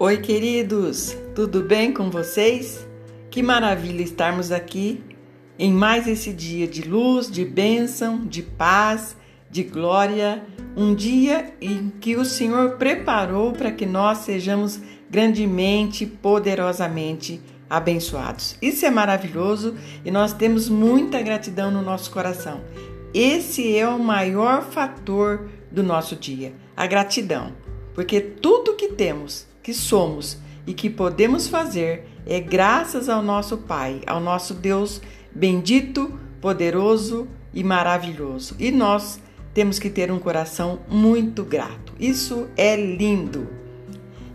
Oi, queridos, tudo bem com vocês? Que maravilha estarmos aqui em mais esse dia de luz, de bênção, de paz, de glória, um dia em que o Senhor preparou para que nós sejamos grandemente, poderosamente abençoados. Isso é maravilhoso e nós temos muita gratidão no nosso coração. Esse é o maior fator do nosso dia, a gratidão, porque tudo que temos que somos e que podemos fazer é graças ao nosso Pai, ao nosso Deus bendito, poderoso e maravilhoso. E nós temos que ter um coração muito grato. Isso é lindo.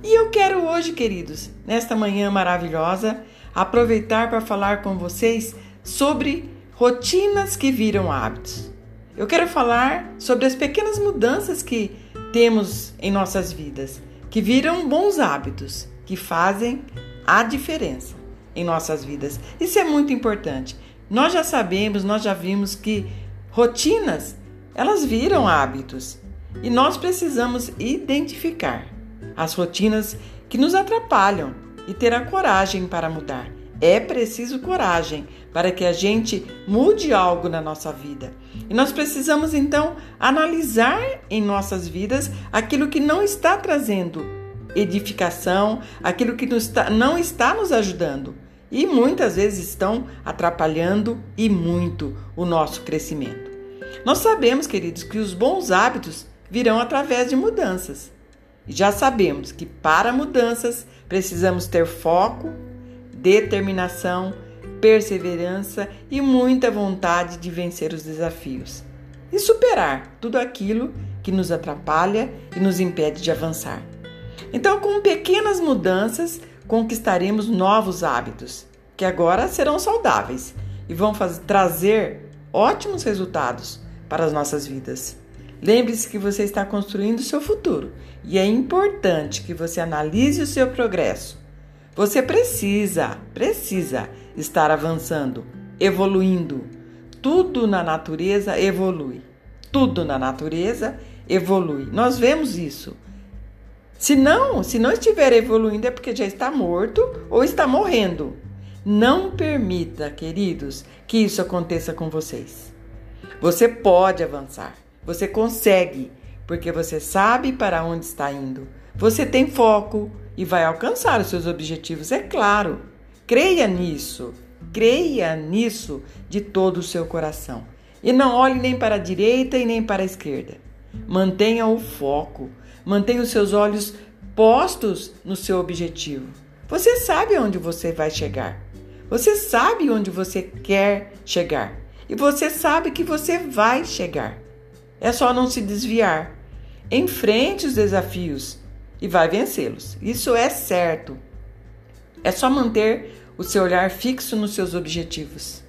E eu quero hoje, queridos, nesta manhã maravilhosa, aproveitar para falar com vocês sobre rotinas que viram hábitos. Eu quero falar sobre as pequenas mudanças que temos em nossas vidas que viram bons hábitos, que fazem a diferença em nossas vidas. Isso é muito importante. Nós já sabemos, nós já vimos que rotinas, elas viram hábitos. E nós precisamos identificar as rotinas que nos atrapalham e ter a coragem para mudar. É preciso coragem para que a gente mude algo na nossa vida. E nós precisamos então analisar em nossas vidas aquilo que não está trazendo edificação, aquilo que não está nos ajudando e muitas vezes estão atrapalhando e muito o nosso crescimento. Nós sabemos, queridos, que os bons hábitos virão através de mudanças. E já sabemos que para mudanças precisamos ter foco, determinação, perseverança e muita vontade de vencer os desafios e superar tudo aquilo que nos atrapalha e nos impede de avançar. Então, com pequenas mudanças, conquistaremos novos hábitos, que agora serão saudáveis e vão fazer, trazer ótimos resultados para as nossas vidas. Lembre-se que você está construindo o seu futuro e é importante que você analise o seu progresso. Você precisa, precisa estar avançando, evoluindo. Tudo na natureza evolui. Tudo na natureza evolui. Nós vemos isso. Se não, se não estiver evoluindo é porque já está morto ou está morrendo. Não permita, queridos, que isso aconteça com vocês. Você pode avançar. Você consegue, porque você sabe para onde está indo. Você tem foco e vai alcançar os seus objetivos, é claro. Creia nisso. Creia nisso de todo o seu coração. E não olhe nem para a direita e nem para a esquerda. Mantenha o foco, mantenha os seus olhos postos no seu objetivo. Você sabe onde você vai chegar. Você sabe onde você quer chegar. E você sabe que você vai chegar. É só não se desviar. Enfrente os desafios e vai vencê-los. Isso é certo. É só manter o seu olhar fixo nos seus objetivos.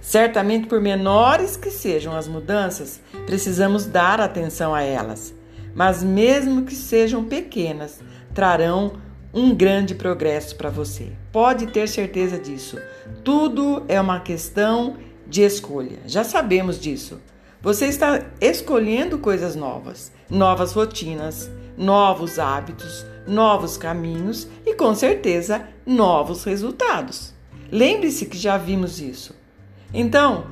Certamente, por menores que sejam as mudanças, precisamos dar atenção a elas. Mas, mesmo que sejam pequenas, trarão um grande progresso para você. Pode ter certeza disso. Tudo é uma questão de escolha. Já sabemos disso. Você está escolhendo coisas novas, novas rotinas, novos hábitos, novos caminhos e com certeza novos resultados. Lembre-se que já vimos isso. Então,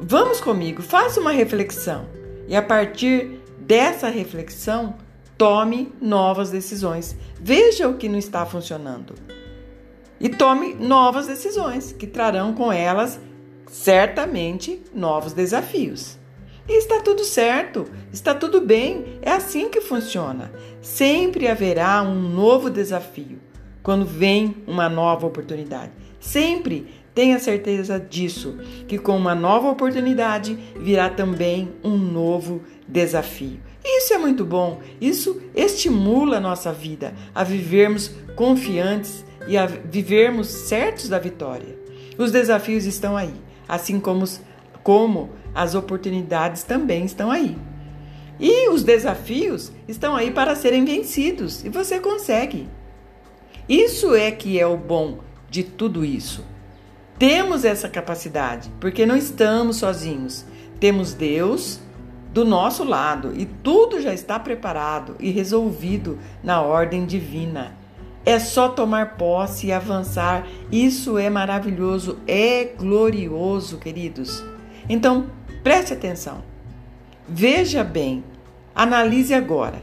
vamos comigo, faça uma reflexão e a partir dessa reflexão, tome novas decisões. Veja o que não está funcionando e tome novas decisões que trarão com elas certamente novos desafios. E está tudo certo, está tudo bem, é assim que funciona. Sempre haverá um novo desafio quando vem uma nova oportunidade. Sempre tenha certeza disso, que com uma nova oportunidade virá também um novo desafio. Isso é muito bom, isso estimula a nossa vida a vivermos confiantes e a vivermos certos da vitória. Os desafios estão aí, assim como, como as oportunidades também estão aí. E os desafios estão aí para serem vencidos e você consegue. Isso é que é o bom de tudo isso. Temos essa capacidade porque não estamos sozinhos. Temos Deus do nosso lado e tudo já está preparado e resolvido na ordem divina. É só tomar posse e avançar. Isso é maravilhoso, é glorioso, queridos. Então, preste atenção. Veja bem, analise agora,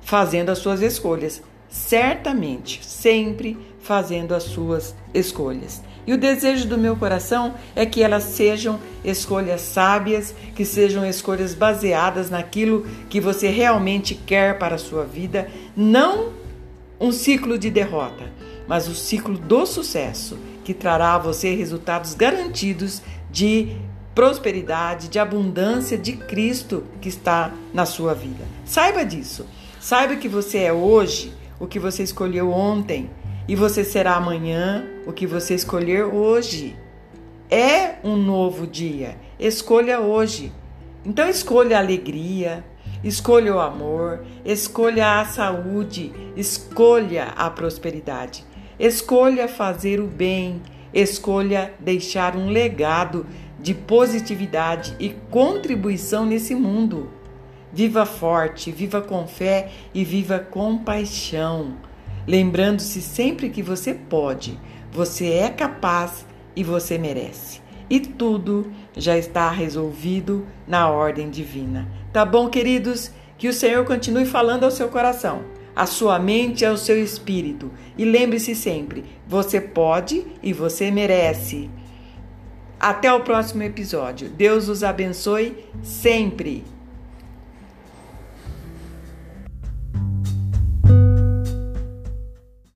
fazendo as suas escolhas. Certamente, sempre fazendo as suas escolhas. E o desejo do meu coração é que elas sejam escolhas sábias, que sejam escolhas baseadas naquilo que você realmente quer para a sua vida, não um ciclo de derrota, mas o ciclo do sucesso, que trará a você resultados garantidos de prosperidade, de abundância de Cristo que está na sua vida. Saiba disso. Saiba que você é hoje o que você escolheu ontem e você será amanhã o que você escolher hoje. É um novo dia. Escolha hoje. Então escolha a alegria, escolha o amor, escolha a saúde, escolha a prosperidade. Escolha fazer o bem, escolha deixar um legado de positividade e contribuição nesse mundo. Viva forte, viva com fé e viva com paixão lembrando-se sempre que você pode, você é capaz e você merece. E tudo já está resolvido na ordem divina. Tá bom, queridos? Que o Senhor continue falando ao seu coração, à sua mente e ao seu espírito. E lembre-se sempre: você pode e você merece. Até o próximo episódio. Deus os abençoe sempre.